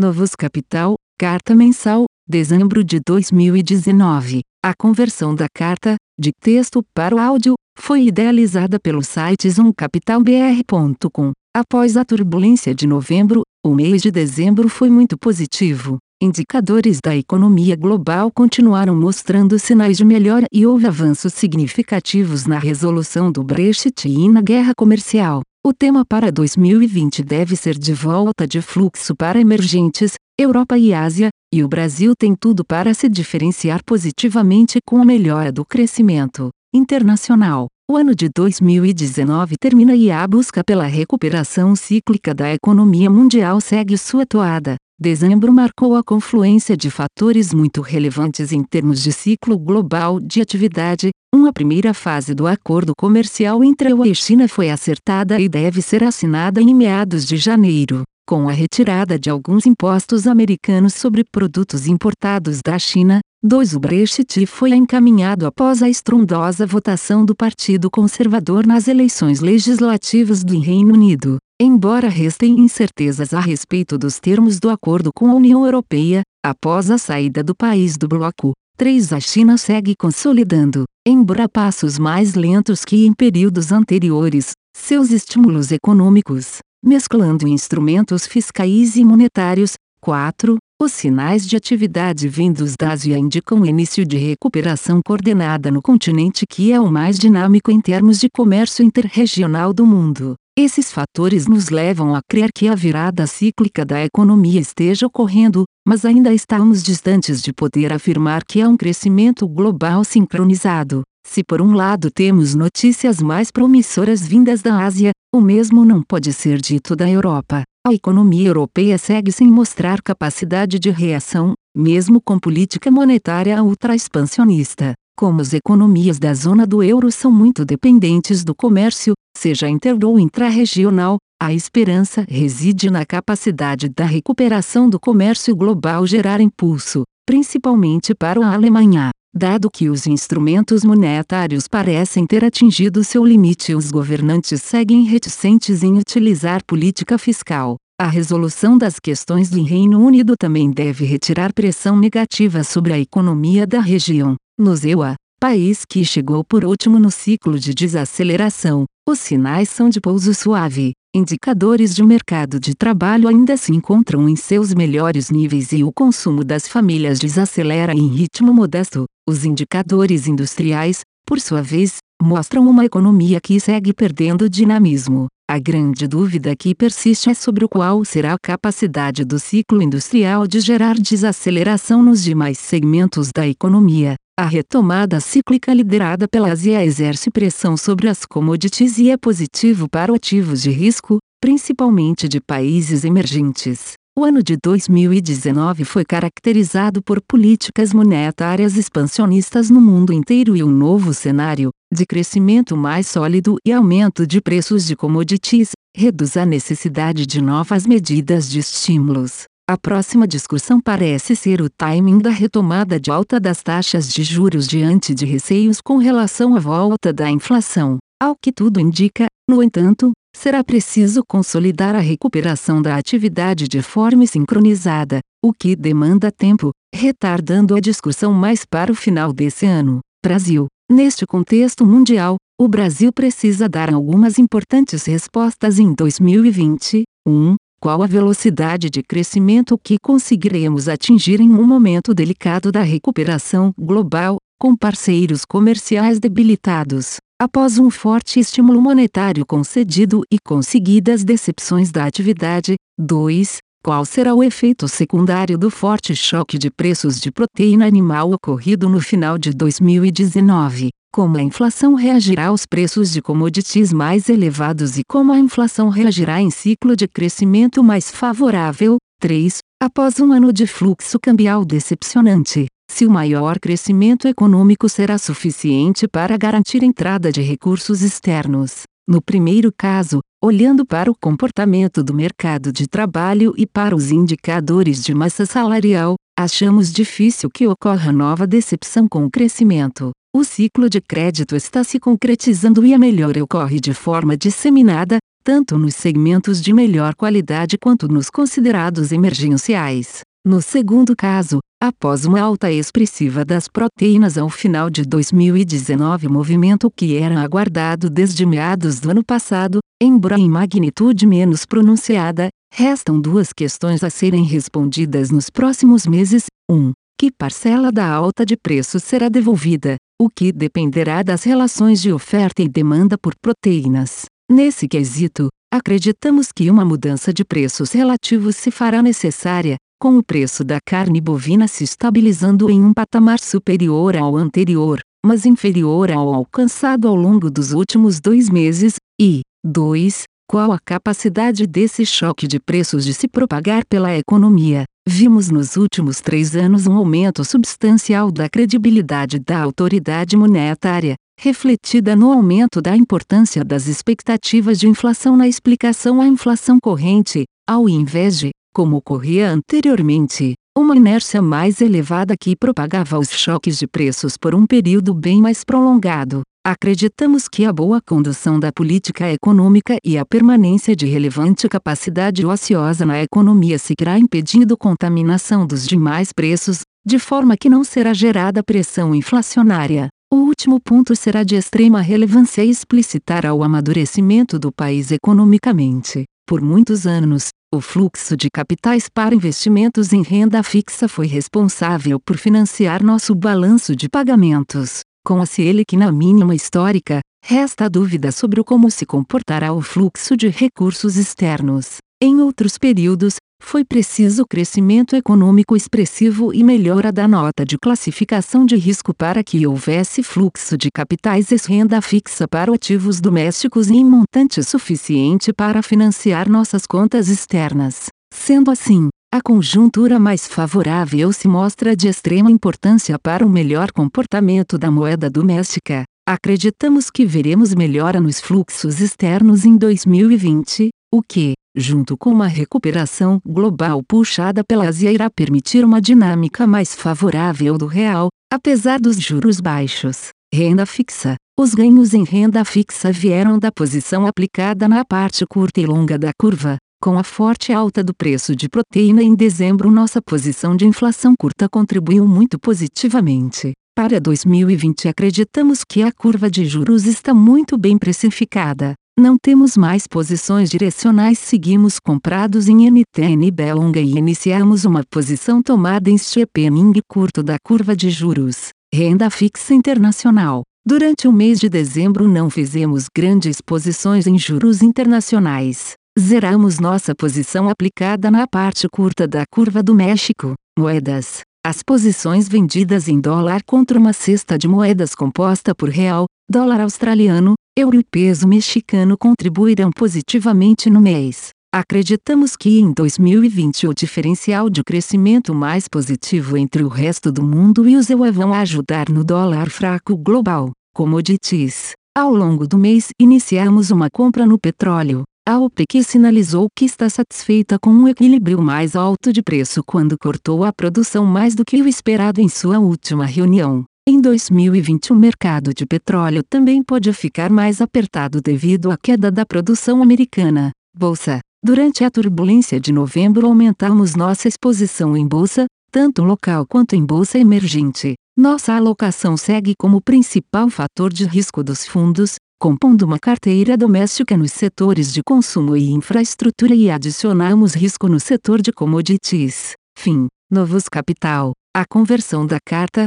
Novos Capital, Carta Mensal, dezembro de 2019. A conversão da carta, de texto para o áudio, foi idealizada pelo site zoomcapitalbr.com. Após a turbulência de novembro, o mês de dezembro foi muito positivo. Indicadores da economia global continuaram mostrando sinais de melhora e houve avanços significativos na resolução do Brexit e na guerra comercial. O tema para 2020 deve ser de volta de fluxo para emergentes, Europa e Ásia, e o Brasil tem tudo para se diferenciar positivamente com a melhora do crescimento internacional. O ano de 2019 termina e a busca pela recuperação cíclica da economia mundial segue sua toada. Dezembro marcou a confluência de fatores muito relevantes em termos de ciclo global de atividade. Uma primeira fase do acordo comercial entre a UE e China foi acertada e deve ser assinada em meados de janeiro com a retirada de alguns impostos americanos sobre produtos importados da China. 2. O Brexit foi encaminhado após a estrondosa votação do Partido Conservador nas eleições legislativas do Reino Unido. Embora restem incertezas a respeito dos termos do acordo com a União Europeia, após a saída do país do bloco, 3. A China segue consolidando, embora passos mais lentos que em períodos anteriores, seus estímulos econômicos mesclando instrumentos fiscais e monetários. 4. Os sinais de atividade vindos da Ásia indicam o início de recuperação coordenada no continente que é o mais dinâmico em termos de comércio interregional do mundo. Esses fatores nos levam a crer que a virada cíclica da economia esteja ocorrendo, mas ainda estamos distantes de poder afirmar que há um crescimento global sincronizado. Se por um lado temos notícias mais promissoras vindas da Ásia, o mesmo não pode ser dito da Europa. A economia europeia segue sem mostrar capacidade de reação, mesmo com política monetária ultra-expansionista. Como as economias da zona do euro são muito dependentes do comércio, seja inter ou intrarregional, a esperança reside na capacidade da recuperação do comércio global gerar impulso, principalmente para a Alemanha. Dado que os instrumentos monetários parecem ter atingido seu limite, os governantes seguem reticentes em utilizar política fiscal. A resolução das questões do Reino Unido também deve retirar pressão negativa sobre a economia da região. No EUA, país que chegou por último no ciclo de desaceleração, os sinais são de pouso suave. Indicadores de mercado de trabalho ainda se encontram em seus melhores níveis e o consumo das famílias desacelera em ritmo modesto. Os indicadores industriais, por sua vez, mostram uma economia que segue perdendo dinamismo. A grande dúvida que persiste é sobre qual será a capacidade do ciclo industrial de gerar desaceleração nos demais segmentos da economia. A retomada cíclica liderada pela Ásia exerce pressão sobre as commodities e é positivo para ativos de risco, principalmente de países emergentes. O ano de 2019 foi caracterizado por políticas monetárias expansionistas no mundo inteiro e um novo cenário, de crescimento mais sólido e aumento de preços de commodities, reduz a necessidade de novas medidas de estímulos. A próxima discussão parece ser o timing da retomada de alta das taxas de juros diante de receios com relação à volta da inflação. Ao que tudo indica, no entanto, será preciso consolidar a recuperação da atividade de forma sincronizada, o que demanda tempo, retardando a discussão mais para o final desse ano. Brasil. Neste contexto mundial, o Brasil precisa dar algumas importantes respostas em 2020. 1. Qual a velocidade de crescimento que conseguiremos atingir em um momento delicado da recuperação global, com parceiros comerciais debilitados, após um forte estímulo monetário concedido e conseguidas decepções da atividade? 2. Qual será o efeito secundário do forte choque de preços de proteína animal ocorrido no final de 2019? como a inflação reagirá aos preços de commodities mais elevados e como a inflação reagirá em ciclo de crescimento mais favorável. 3. Após um ano de fluxo cambial decepcionante, se o maior crescimento econômico será suficiente para garantir entrada de recursos externos. No primeiro caso, olhando para o comportamento do mercado de trabalho e para os indicadores de massa salarial, achamos difícil que ocorra nova decepção com o crescimento. O ciclo de crédito está se concretizando e a melhora ocorre de forma disseminada, tanto nos segmentos de melhor qualidade quanto nos considerados emergenciais. No segundo caso, após uma alta expressiva das proteínas ao final de 2019, movimento que era aguardado desde meados do ano passado, embora em magnitude menos pronunciada, restam duas questões a serem respondidas nos próximos meses. 1. Um, que parcela da alta de preços será devolvida, o que dependerá das relações de oferta e demanda por proteínas. Nesse quesito, acreditamos que uma mudança de preços relativos se fará necessária, com o preço da carne bovina se estabilizando em um patamar superior ao anterior, mas inferior ao alcançado ao longo dos últimos dois meses, e 2. Qual a capacidade desse choque de preços de se propagar pela economia? Vimos nos últimos três anos um aumento substancial da credibilidade da autoridade monetária, refletida no aumento da importância das expectativas de inflação na explicação à inflação corrente, ao invés de, como ocorria anteriormente, uma inércia mais elevada que propagava os choques de preços por um período bem mais prolongado. Acreditamos que a boa condução da política econômica e a permanência de relevante capacidade ociosa na economia seguirá impedindo contaminação dos demais preços, de forma que não será gerada pressão inflacionária. O último ponto será de extrema relevância explicitar ao amadurecimento do país economicamente. Por muitos anos, o fluxo de capitais para investimentos em renda fixa foi responsável por financiar nosso balanço de pagamentos. Com a Selic na mínima histórica, resta dúvida sobre como se comportará o fluxo de recursos externos. Em outros períodos, foi preciso crescimento econômico expressivo e melhora da nota de classificação de risco para que houvesse fluxo de capitais e renda fixa para ativos domésticos em montante suficiente para financiar nossas contas externas. Sendo assim, a conjuntura mais favorável se mostra de extrema importância para o melhor comportamento da moeda doméstica. Acreditamos que veremos melhora nos fluxos externos em 2020, o que, junto com uma recuperação global puxada pela Ásia, irá permitir uma dinâmica mais favorável do real, apesar dos juros baixos. Renda fixa. Os ganhos em renda fixa vieram da posição aplicada na parte curta e longa da curva. Com a forte alta do preço de proteína em dezembro, nossa posição de inflação curta contribuiu muito positivamente. Para 2020, acreditamos que a curva de juros está muito bem precificada. Não temos mais posições direcionais, seguimos comprados em NTNB longa e iniciamos uma posição tomada em steepening curto da curva de juros. Renda fixa internacional. Durante o mês de dezembro não fizemos grandes posições em juros internacionais. Zeramos nossa posição aplicada na parte curta da curva do México. Moedas. As posições vendidas em dólar contra uma cesta de moedas composta por real, dólar australiano, euro e peso mexicano contribuirão positivamente no mês. Acreditamos que em 2020 o diferencial de crescimento mais positivo entre o resto do mundo e os EUA vão ajudar no dólar fraco global. Commodities. Ao longo do mês iniciamos uma compra no petróleo. A OPEC sinalizou que está satisfeita com um equilíbrio mais alto de preço quando cortou a produção mais do que o esperado em sua última reunião. Em 2020, o mercado de petróleo também pode ficar mais apertado devido à queda da produção americana. Bolsa. Durante a turbulência de novembro, aumentamos nossa exposição em bolsa, tanto local quanto em bolsa emergente. Nossa alocação segue como principal fator de risco dos fundos, compondo uma carteira doméstica nos setores de consumo e infraestrutura e adicionamos risco no setor de commodities. Fim. Novos Capital. A conversão da carta,